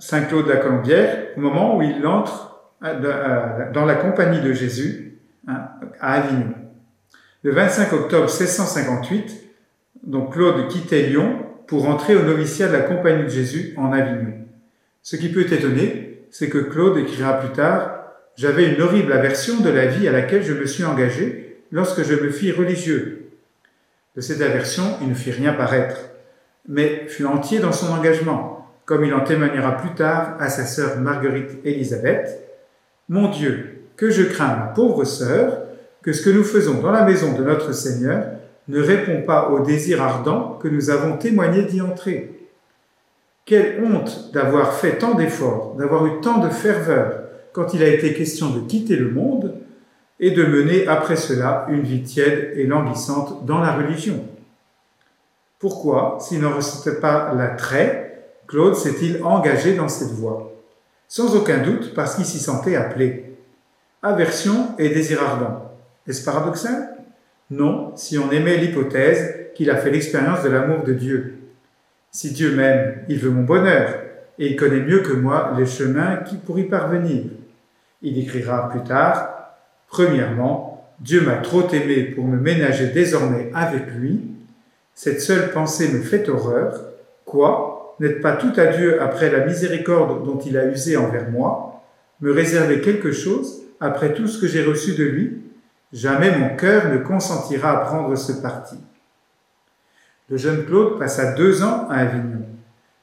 Saint Claude de la Colombière au moment où il entre dans la compagnie de Jésus hein, à Avignon. Le 25 octobre 1658, donc Claude quittait Lyon pour entrer au noviciat de la compagnie de Jésus en Avignon. Ce qui peut étonner, c'est que Claude écrira plus tard J'avais une horrible aversion de la vie à laquelle je me suis engagé lorsque je me fis religieux. De cette aversion, il ne fit rien paraître, mais fut entier dans son engagement comme il en témoignera plus tard à sa sœur Marguerite Élisabeth, Mon Dieu, que je crains, ma pauvre sœur, que ce que nous faisons dans la maison de notre Seigneur ne répond pas au désir ardent que nous avons témoigné d'y entrer. Quelle honte d'avoir fait tant d'efforts, d'avoir eu tant de ferveur quand il a été question de quitter le monde et de mener après cela une vie tiède et languissante dans la religion. Pourquoi, s'il n'en restait pas l'attrait, Claude s'est-il engagé dans cette voie? Sans aucun doute parce qu'il s'y sentait appelé. Aversion et désir ardent. Est-ce paradoxal? Non, si on aimait l'hypothèse qu'il a fait l'expérience de l'amour de Dieu. Si Dieu m'aime, il veut mon bonheur, et il connaît mieux que moi les chemins qui pour y parvenir. Il écrira plus tard, Premièrement, Dieu m'a trop aimé pour me ménager désormais avec lui. Cette seule pensée me fait horreur. Quoi? N'êtes pas tout à Dieu après la miséricorde dont il a usé envers moi, me réserver quelque chose après tout ce que j'ai reçu de lui, jamais mon cœur ne consentira à prendre ce parti. Le jeune Claude passa deux ans à Avignon.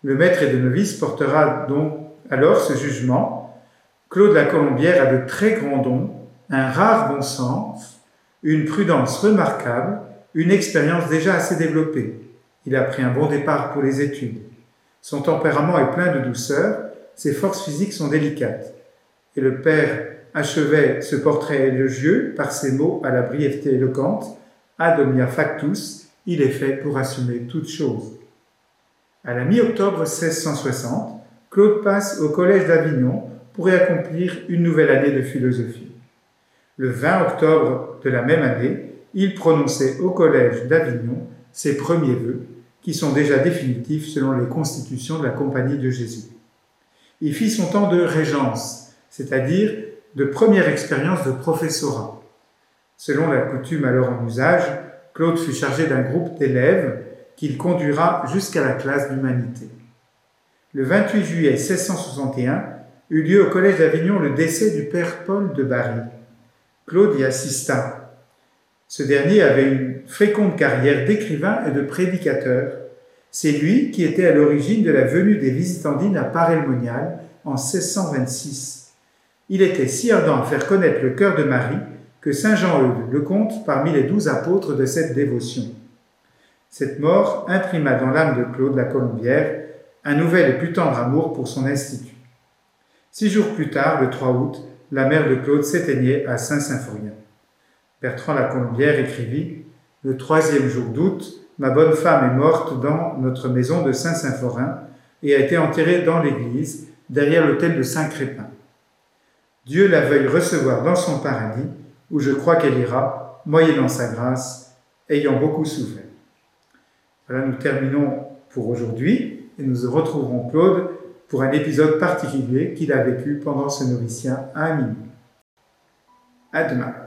Le maître et de novice portera donc alors ce jugement. Claude la Colombière a de très grands dons, un rare bon sens, une prudence remarquable, une expérience déjà assez développée. Il a pris un bon départ pour les études. Son tempérament est plein de douceur, ses forces physiques sont délicates. Et le père achevait ce portrait élogieux par ces mots à la brièveté éloquente Ad omnia factus, il est fait pour assumer toutes choses. À la mi-octobre 1660, Claude passe au collège d'Avignon pour y accomplir une nouvelle année de philosophie. Le 20 octobre de la même année, il prononçait au collège d'Avignon ses premiers vœux qui sont déjà définitifs selon les constitutions de la Compagnie de Jésus. Il fit son temps de régence, c'est-à-dire de première expérience de professorat. Selon la coutume alors en usage, Claude fut chargé d'un groupe d'élèves qu'il conduira jusqu'à la classe d'humanité. Le 28 juillet 1661 eut lieu au Collège d'Avignon le décès du père Paul de Barry. Claude y assista. Ce dernier avait une féconde carrière d'écrivain et de prédicateur. C'est lui qui était à l'origine de la venue des visitandines à Parelmonial en 1626. Il était si ardent à faire connaître le cœur de Marie que Saint Jean-Eudes le compte parmi les douze apôtres de cette dévotion. Cette mort imprima dans l'âme de Claude la Colombière un nouvel et plus tendre amour pour son institut. Six jours plus tard, le 3 août, la mère de Claude s'éteignait à Saint-Symphorien. Bertrand la Colombière écrivit Le troisième jour d'août, ma bonne femme est morte dans notre maison de Saint-Symphorin et a été enterrée dans l'église, derrière l'autel de Saint-Crépin. Dieu la veuille recevoir dans son paradis, où je crois qu'elle ira, moyennant sa grâce, ayant beaucoup souffert. Voilà, nous terminons pour aujourd'hui et nous retrouverons Claude pour un épisode particulier qu'il a vécu pendant ce noviciat à Amini. À demain.